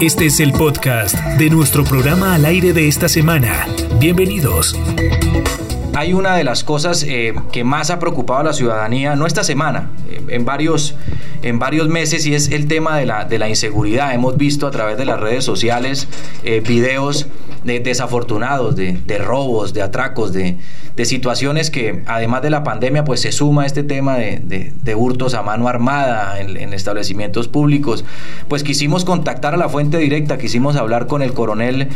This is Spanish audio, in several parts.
Este es el podcast de nuestro programa al aire de esta semana. Bienvenidos hay una de las cosas eh, que más ha preocupado a la ciudadanía, no esta semana, eh, en, varios, en varios meses, y es el tema de la, de la inseguridad. Hemos visto a través de las redes sociales eh, videos de desafortunados, de, de robos, de atracos, de, de, situaciones que además de la pandemia, pues se suma este tema de, de hurtos a mano armada en, en, establecimientos públicos. Pues quisimos contactar a la fuente directa, quisimos hablar con el coronel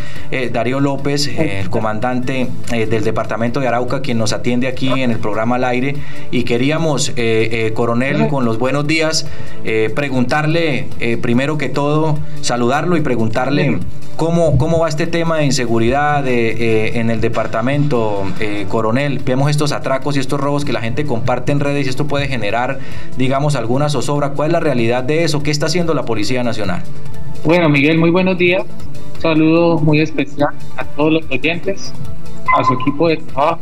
Darío López, el comandante del departamento de Arauca, quien nos atiende aquí en el programa al aire, y queríamos, eh, eh, coronel, con los buenos días, eh, preguntarle, primero que todo, saludarlo y preguntarle cómo, cómo va este tema de inseguridad en el departamento, coronel. Vemos estos atracos y estos robos que la gente comparte en redes y esto puede generar, digamos, alguna zozobra. ¿Cuál es la realidad de eso? ¿Qué está haciendo la Policía Nacional? Bueno, Miguel, muy buenos días. Un saludo muy especial a todos los oyentes, a su equipo de trabajo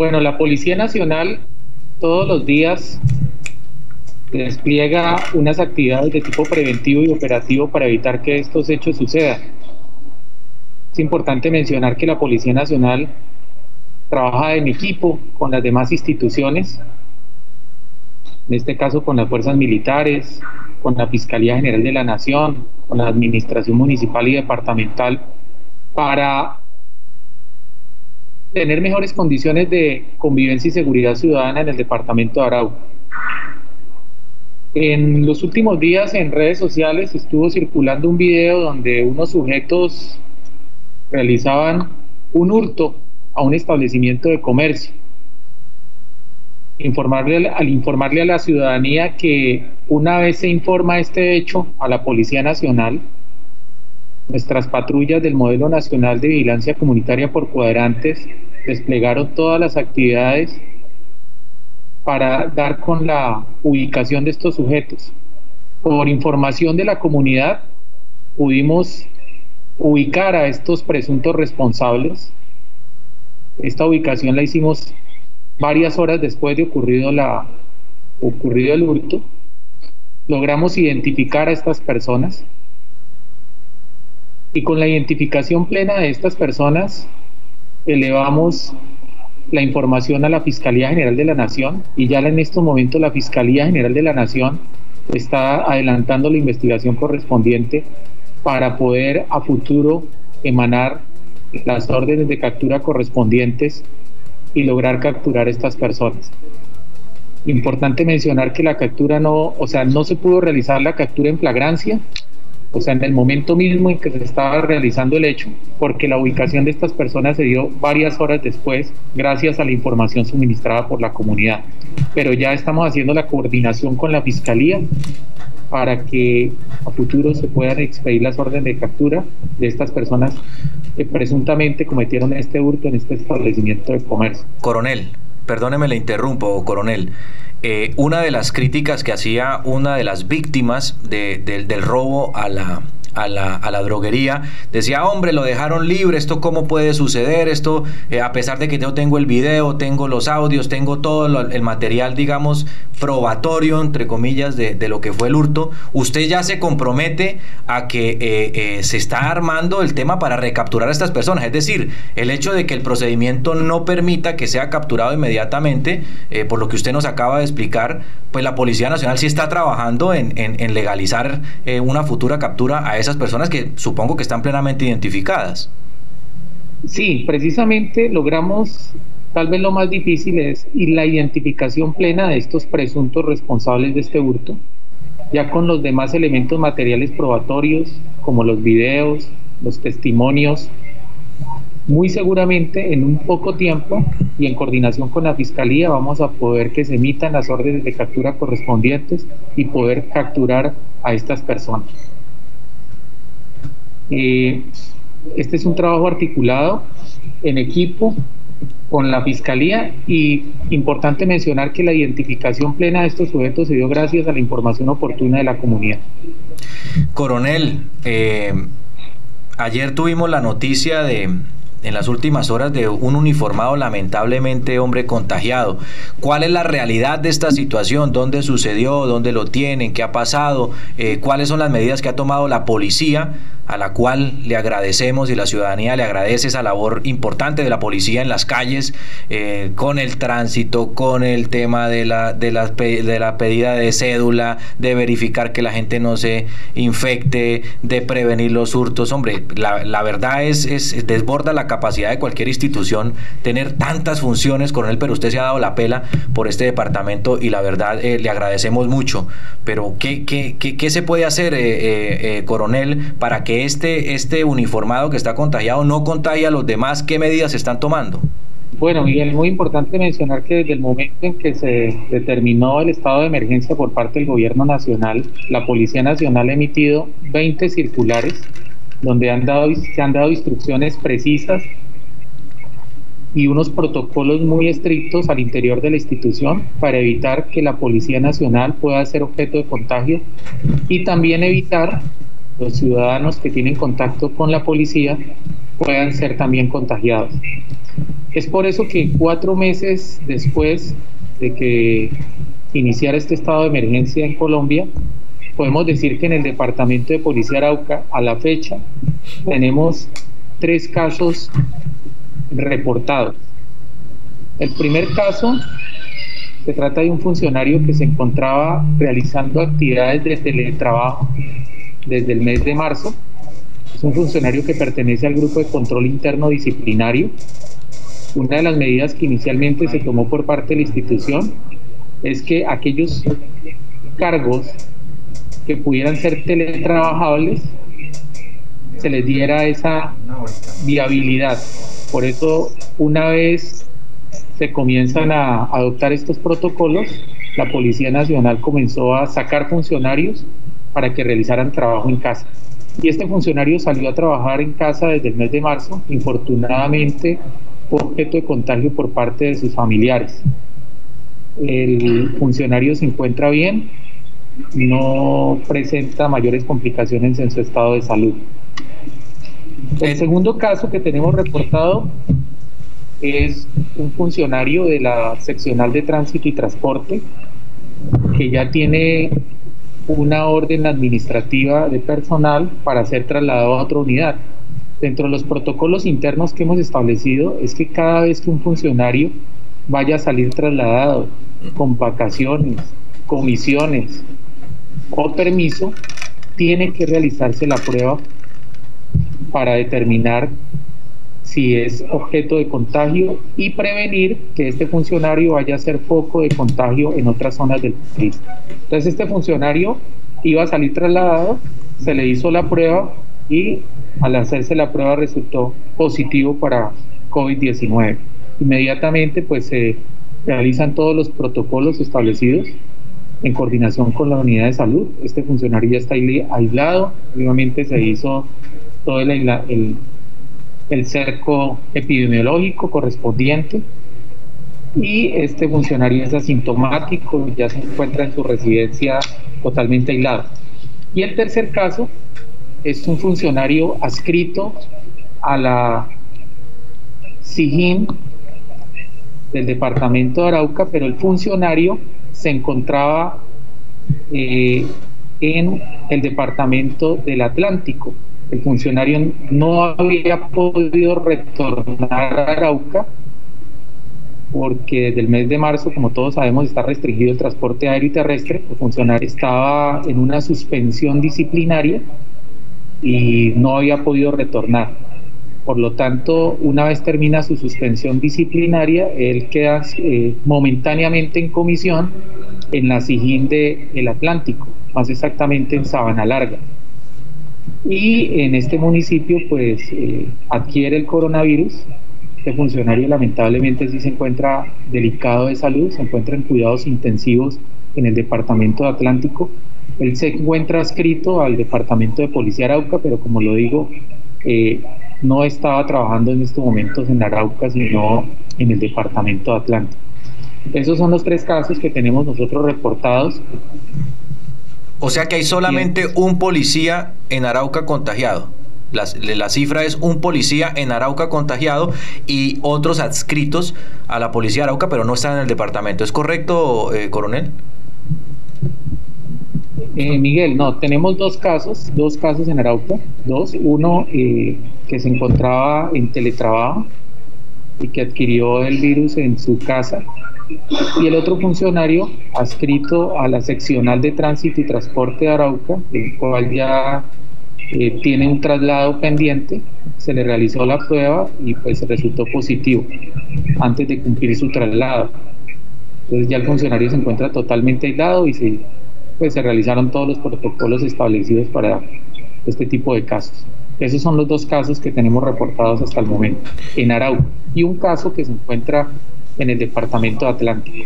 bueno, la Policía Nacional todos los días despliega unas actividades de tipo preventivo y operativo para evitar que estos hechos sucedan. Es importante mencionar que la Policía Nacional trabaja en equipo con las demás instituciones, en este caso con las fuerzas militares, con la Fiscalía General de la Nación, con la Administración Municipal y Departamental, para tener mejores condiciones de convivencia y seguridad ciudadana en el departamento de Arauca. En los últimos días en redes sociales estuvo circulando un video donde unos sujetos realizaban un hurto a un establecimiento de comercio. Informarle, al informarle a la ciudadanía que una vez se informa este hecho a la Policía Nacional, Nuestras patrullas del Modelo Nacional de Vigilancia Comunitaria por cuadrantes desplegaron todas las actividades para dar con la ubicación de estos sujetos. Por información de la comunidad, pudimos ubicar a estos presuntos responsables. Esta ubicación la hicimos varias horas después de ocurrido, la, ocurrido el hurto. Logramos identificar a estas personas y con la identificación plena de estas personas, elevamos la información a la Fiscalía General de la Nación y ya en estos momentos la Fiscalía General de la Nación está adelantando la investigación correspondiente para poder a futuro emanar las órdenes de captura correspondientes y lograr capturar estas personas. Importante mencionar que la captura no, o sea, no se pudo realizar la captura en flagrancia, o sea, en el momento mismo en que se estaba realizando el hecho, porque la ubicación de estas personas se dio varias horas después, gracias a la información suministrada por la comunidad. Pero ya estamos haciendo la coordinación con la Fiscalía para que a futuro se puedan expedir las órdenes de captura de estas personas que presuntamente cometieron este hurto en este establecimiento de comercio. Coronel, perdóneme le interrumpo, coronel. Eh, una de las críticas que hacía una de las víctimas del robo a la, a la, a la, droguería, decía, hombre, lo dejaron libre, esto cómo puede suceder, esto, eh, a pesar de que yo tengo el video, tengo los audios, tengo todo el material, digamos, probatorio, entre comillas, de, de, lo que fue el hurto, usted ya se compromete a que eh, eh, se está armando el tema para recapturar a estas personas, es decir, el hecho de que el procedimiento no permita que sea capturado inmediatamente, por lo que usted nos acaba de explicar, pues la Policía Nacional sí está trabajando en, en, en legalizar una futura captura a esas personas que supongo que están plenamente identificadas. Sí, precisamente logramos, tal vez lo más difícil es y la identificación plena de estos presuntos responsables de este hurto, ya con los demás elementos materiales probatorios, como los videos, los testimonios, muy seguramente en un poco tiempo y en coordinación con la Fiscalía vamos a poder que se emitan las órdenes de captura correspondientes y poder capturar a estas personas. Eh, este es un trabajo articulado en equipo con la Fiscalía y importante mencionar que la identificación plena de estos sujetos se dio gracias a la información oportuna de la comunidad. Coronel, eh, ayer tuvimos la noticia de, en las últimas horas de un uniformado lamentablemente hombre contagiado. ¿Cuál es la realidad de esta situación? ¿Dónde sucedió? ¿Dónde lo tienen? ¿Qué ha pasado? Eh, ¿Cuáles son las medidas que ha tomado la policía? A la cual le agradecemos y la ciudadanía le agradece esa labor importante de la policía en las calles, eh, con el tránsito, con el tema de la, de, la, de la pedida de cédula, de verificar que la gente no se infecte, de prevenir los hurtos. Hombre, la, la verdad es, es, desborda la capacidad de cualquier institución tener tantas funciones, coronel, pero usted se ha dado la pela por este departamento y la verdad eh, le agradecemos mucho. Pero ¿qué, qué, qué, se puede hacer, eh, coronel, para que este, este uniformado que está contagiado no contagia a los demás, ¿qué medidas se están tomando? Bueno, Miguel, muy importante mencionar que desde el momento en que se determinó el estado de emergencia por parte del gobierno nacional, la Policía Nacional ha emitido 20 circulares donde han dado, se han dado instrucciones precisas y unos protocolos muy estrictos al interior de la institución para evitar que la Policía Nacional pueda ser objeto de contagio y también evitar los ciudadanos que tienen contacto con la policía puedan ser también contagiados. Es por eso que cuatro meses después de que iniciara este estado de emergencia en Colombia, podemos decir que en el departamento de policía Arauca, a la fecha, tenemos tres casos reportados. El primer caso se trata de un funcionario que se encontraba realizando actividades de teletrabajo desde el mes de marzo. Es un funcionario que pertenece al grupo de control interno disciplinario. Una de las medidas que inicialmente se tomó por parte de la institución es que aquellos cargos que pudieran ser teletrabajables se les diera esa viabilidad. Por eso, una vez se comienzan a adoptar estos protocolos, la Policía Nacional comenzó a sacar funcionarios para que realizaran trabajo en casa. Y este funcionario salió a trabajar en casa desde el mes de marzo, infortunadamente objeto de contagio por parte de sus familiares. El funcionario se encuentra bien, no presenta mayores complicaciones en su estado de salud. El segundo caso que tenemos reportado es un funcionario de la seccional de tránsito y transporte que ya tiene una orden administrativa de personal para ser trasladado a otra unidad. Dentro de los protocolos internos que hemos establecido es que cada vez que un funcionario vaya a salir trasladado con vacaciones, comisiones o permiso, tiene que realizarse la prueba para determinar si es objeto de contagio y prevenir que este funcionario vaya a ser foco de contagio en otras zonas del país. Entonces este funcionario iba a salir trasladado, se le hizo la prueba y al hacerse la prueba resultó positivo para COVID-19. Inmediatamente pues se realizan todos los protocolos establecidos en coordinación con la unidad de salud. Este funcionario ya está aislado, obviamente se hizo todo el, el el cerco epidemiológico correspondiente y este funcionario es asintomático, ya se encuentra en su residencia totalmente aislado. Y el tercer caso es un funcionario adscrito a la SIGIN del departamento de Arauca, pero el funcionario se encontraba eh, en el departamento del Atlántico el funcionario no había podido retornar a Arauca porque desde el mes de marzo, como todos sabemos, está restringido el transporte aéreo y terrestre. El funcionario estaba en una suspensión disciplinaria y no había podido retornar. Por lo tanto, una vez termina su suspensión disciplinaria, él queda eh, momentáneamente en comisión en la SIGIN del Atlántico, más exactamente en Sabana Larga y en este municipio pues eh, adquiere el coronavirus. Este funcionario lamentablemente sí se encuentra delicado de salud, se encuentra en cuidados intensivos en el departamento de Atlántico. Él se encuentra adscrito al departamento de Policía Arauca, pero como lo digo, eh, no estaba trabajando en estos momentos en Arauca, sino en el departamento de Atlántico. Esos son los tres casos que tenemos nosotros reportados o sea que hay solamente un policía en Arauca contagiado. La, cifra es un policía en Arauca contagiado y otros adscritos a la policía de Arauca, pero no están en el departamento. ¿Es correcto, eh, coronel? Eh, Miguel, no, tenemos dos casos, dos casos en Arauca, dos, uno eh, que se encontraba en teletrabajo y que adquirió el virus en su casa, y el otro funcionario adscrito a la seccional de tránsito y transporte de Arauca, el cual ya eh, tiene un traslado pendiente, se le realizó la prueba y pues resultó positivo antes de cumplir su traslado. Entonces ya el funcionario se encuentra totalmente aislado y se, pues, se realizaron todos los protocolos establecidos para este tipo de casos. Esos son los dos casos que tenemos reportados hasta el momento en Arauca y un caso que se encuentra en el departamento de Atlántico.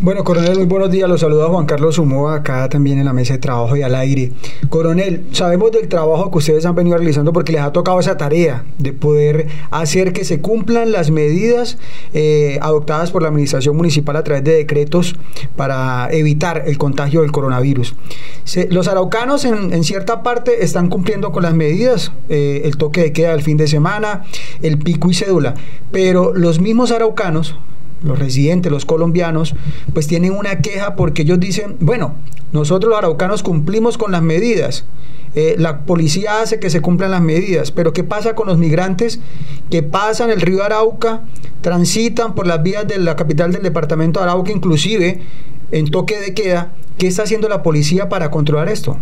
Bueno, coronel, muy buenos días. Los saluda Juan Carlos Humo acá también en la mesa de trabajo y al aire. Coronel, sabemos del trabajo que ustedes han venido realizando porque les ha tocado esa tarea de poder hacer que se cumplan las medidas eh, adoptadas por la Administración Municipal a través de decretos para evitar el contagio del coronavirus. los araucanos en, cierta parte están cumpliendo con las medidas, eh, el toque de queda del fin de semana, el pico y cédula, pero los mismos araucanos los residentes, los colombianos, pues tienen una queja porque ellos dicen, bueno, nosotros los araucanos cumplimos con las medidas, eh, la policía hace que se cumplan las medidas, pero ¿qué pasa con los migrantes que pasan el río Arauca, transitan por las vías de la capital del departamento de Arauca, inclusive en toque de queda? ¿Qué está haciendo la policía para controlar esto?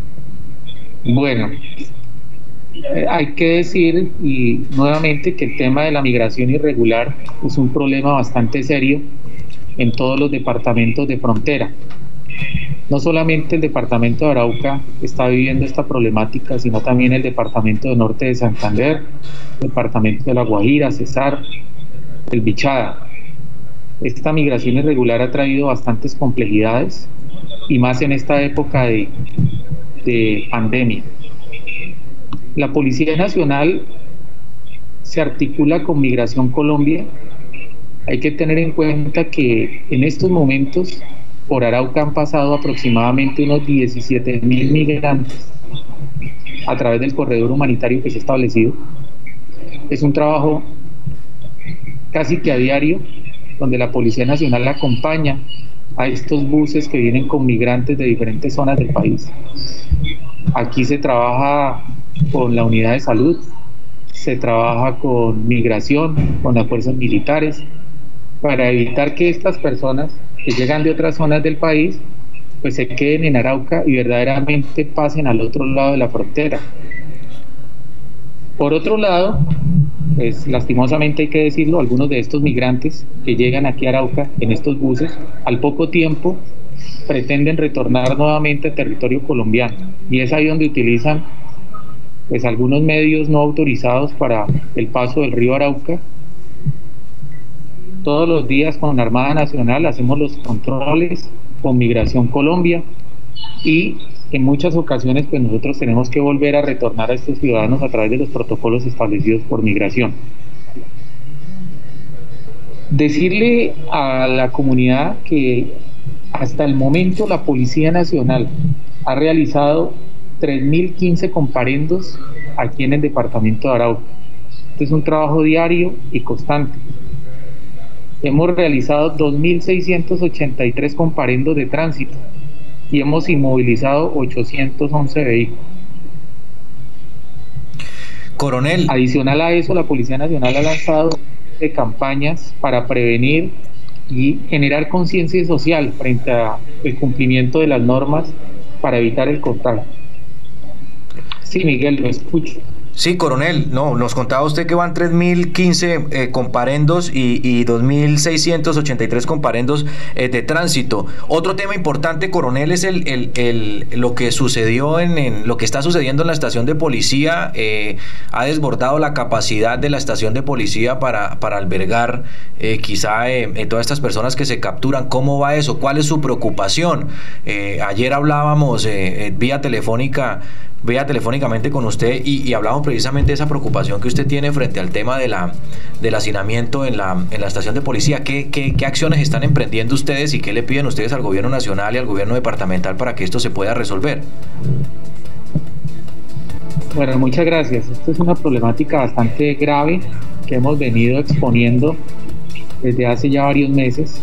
Bueno, eh, hay que decir y nuevamente que el tema de la migración irregular es un problema bastante serio en todos los departamentos de frontera. No solamente el departamento de Arauca está viviendo esta problemática, sino también el departamento de norte de Santander, el departamento de La Guajira, Cesar, el Bichada. Esta migración irregular ha traído bastantes complejidades y más en esta época de, de pandemia. La Policía Nacional se articula con Migración Colombia. Hay que tener en cuenta que en estos momentos por Arauca han pasado aproximadamente unos 17 mil migrantes a través del corredor humanitario que se ha establecido. Es un trabajo casi que a diario donde la Policía Nacional acompaña a estos buses que vienen con migrantes de diferentes zonas del país. Aquí se trabaja con la unidad de salud, se trabaja con migración, con las fuerzas militares, para evitar que estas personas que llegan de otras zonas del país, pues se queden en Arauca y verdaderamente pasen al otro lado de la frontera. Por otro lado, pues lastimosamente hay que decirlo, algunos de estos migrantes que llegan aquí a Arauca en estos buses, al poco tiempo pretenden retornar nuevamente a territorio colombiano y es ahí donde utilizan pues algunos medios no autorizados para el paso del río Arauca. Todos los días con la Armada Nacional hacemos los controles con Migración Colombia y en muchas ocasiones pues nosotros tenemos que volver a retornar a estos ciudadanos a través de los protocolos establecidos por Migración. Decirle a la comunidad que hasta el momento la Policía Nacional ha realizado 3.015 comparendos aquí en el departamento de Arauca. Este es un trabajo diario y constante. Hemos realizado 2.683 comparendos de tránsito y hemos inmovilizado 811 vehículos. Coronel. Adicional a eso, la Policía Nacional ha lanzado campañas para prevenir y generar conciencia social frente al cumplimiento de las normas para evitar el contagio. Sí, Miguel, lo escucho. Sí, coronel, no, nos contaba usted que van 3.015 eh, comparendos y, y 2.683 comparendos eh, de tránsito. Otro tema importante, coronel, es el, el, lo que sucedió en, lo que está sucediendo en la estación de policía. Eh, ha desbordado la capacidad de la estación de policía para, para albergar quizá todas estas personas que se capturan. ¿Cómo va eso? ¿Cuál es su preocupación? ayer hablábamos vía telefónica vea telefónicamente con usted y, hablamos precisamente de esa preocupación que usted tiene frente al tema de la, del hacinamiento en la, en la estación de policía. ¿Qué, ¿Qué, qué, acciones están emprendiendo ustedes y qué le piden ustedes al gobierno nacional y al gobierno departamental para que esto se pueda resolver? Bueno, muchas gracias. Esto es una problemática bastante grave que hemos venido exponiendo desde hace ya varios meses.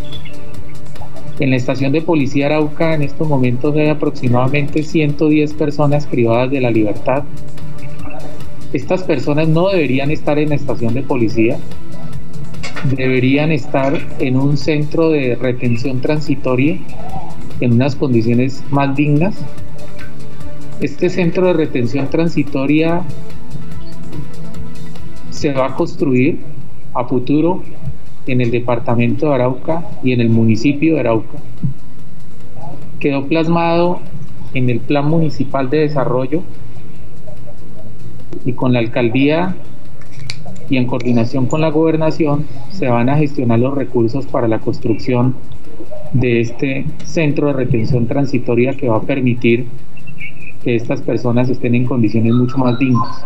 En la estación de policía Arauca en estos momentos hay aproximadamente 110 personas privadas de la libertad. Estas personas no deberían estar en la estación de policía, deberían estar en un centro de retención transitoria en unas condiciones más dignas. Este centro de retención transitoria se va a construir a futuro en el departamento de Arauca y en el municipio de Arauca. Quedó plasmado en el Plan Municipal de Desarrollo y con la alcaldía y en coordinación con la gobernación se van a gestionar los recursos para la construcción de este centro de retención transitoria que va a permitir que estas personas estén en condiciones mucho más dignas.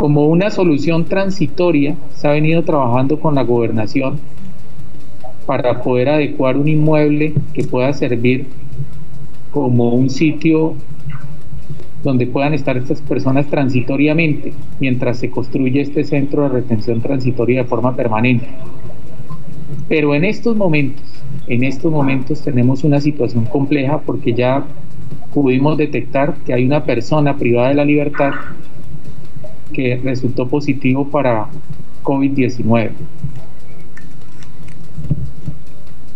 Como una solución transitoria, se ha venido trabajando con la gobernación para poder adecuar un inmueble que pueda servir como un sitio donde puedan estar estas personas transitoriamente mientras se construye este centro de retención transitoria de forma permanente. Pero en estos momentos, en estos momentos tenemos una situación compleja porque ya pudimos detectar que hay una persona privada de la libertad que resultó positivo para COVID-19.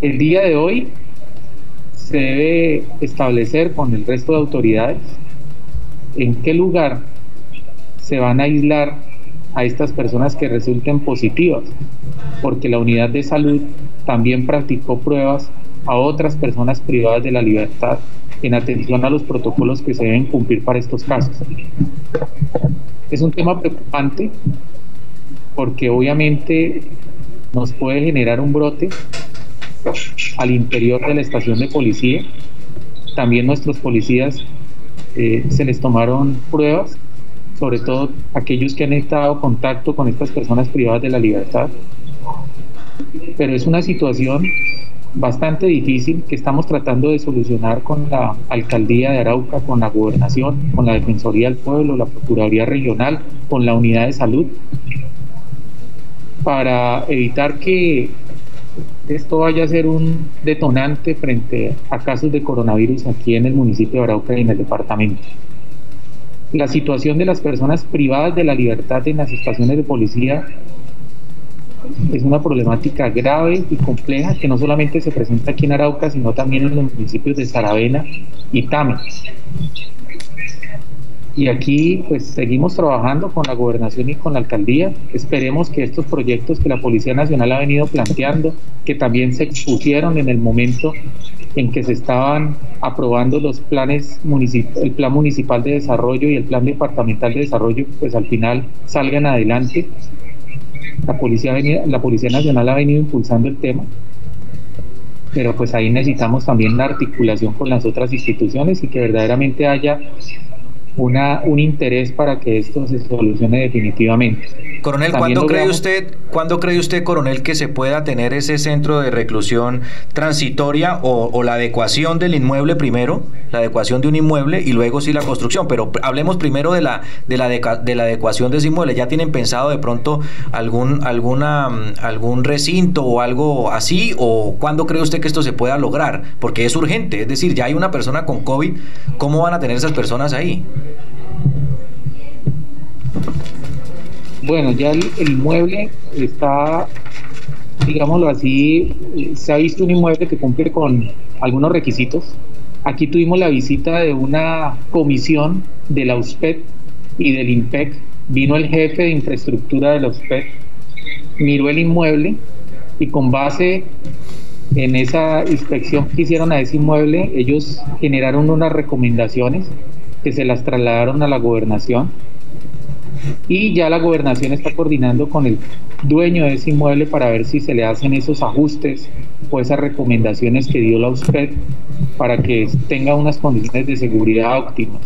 El día de hoy se debe establecer con el resto de autoridades en qué lugar se van a aislar a estas personas que resulten positivas, porque la unidad de salud también practicó pruebas a otras personas privadas de la libertad en atención a los protocolos que se deben cumplir para estos casos. Es un tema preocupante porque obviamente nos puede generar un brote al interior de la estación de policía. También nuestros policías eh, se les tomaron pruebas, sobre todo aquellos que han estado en contacto con estas personas privadas de la libertad. Pero es una situación bastante difícil que estamos tratando de solucionar con la alcaldía de Arauca, con la gobernación, con la Defensoría del Pueblo, la Procuraduría Regional, con la unidad de salud, para evitar que esto vaya a ser un detonante frente a casos de coronavirus aquí en el municipio de Arauca y en el departamento. La situación de las personas privadas de la libertad en las estaciones de policía es una problemática grave y compleja que no solamente se presenta aquí en Arauca, sino también en los municipios de Saravena y Tame. Y aquí pues seguimos trabajando con la gobernación y con la alcaldía. Esperemos que estos proyectos que la Policía Nacional ha venido planteando, que también se expusieron en el momento en que se estaban aprobando los planes el plan municipal de desarrollo y el plan departamental de desarrollo, pues al final salgan adelante la Policía, la Policía Nacional ha venido impulsando el tema, pero pues ahí necesitamos también la articulación con las otras instituciones y que verdaderamente haya una, un interés para que esto se solucione definitivamente. Coronel, ¿cuándo cree usted, ¿cuándo cree usted, coronel, que se pueda tener ese centro de reclusión transitoria o, la adecuación del inmueble primero, la adecuación de un inmueble y luego sí la construcción? Pero hablemos primero de la de la, de la adecuación de ese inmueble. ¿Ya tienen pensado de pronto algún alguna algún recinto o algo así o cuándo cree usted que esto se pueda lograr? Porque es urgente, es decir, ya hay una persona con COVID, ¿cómo van a tener esas personas ahí? Bueno, ya el, inmueble está, digámoslo así, se ha visto un inmueble que cumple con algunos requisitos. Aquí tuvimos la visita de una comisión de la USPED y del IMPEC. Vino el jefe de infraestructura de la USPED, miró el inmueble y con base en esa inspección que hicieron a ese inmueble, ellos generaron unas recomendaciones que se las trasladaron a la gobernación y ya la gobernación está coordinando con el dueño de ese inmueble para ver si se le hacen esos ajustes o esas recomendaciones que dio la USPED para que tenga unas condiciones de seguridad óptimas.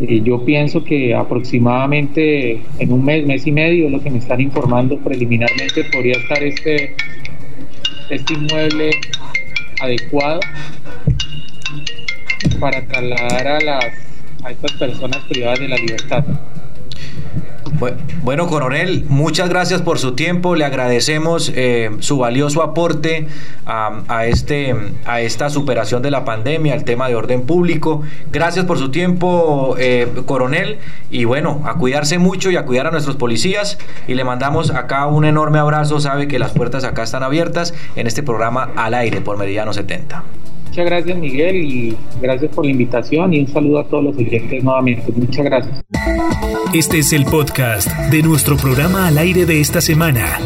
Eh, yo pienso que aproximadamente en un mes, mes y medio, lo que me están informando preliminarmente, podría estar este, este inmueble adecuado para trasladar a las a estas personas privadas de la libertad. Bueno, coronel, muchas gracias por su tiempo. Le agradecemos eh, su valioso aporte a, este, a esta superación de la pandemia, al tema de orden público. Gracias por su tiempo, eh, coronel. Y bueno, a cuidarse mucho y a cuidar a nuestros policías. Y le mandamos acá un enorme abrazo. Sabe que las puertas acá están abiertas en este programa al aire por Meridiano 70. Muchas gracias Miguel y gracias por la invitación y un saludo a todos los oyentes nuevamente. Muchas gracias. Este es el podcast de nuestro programa al aire de esta semana.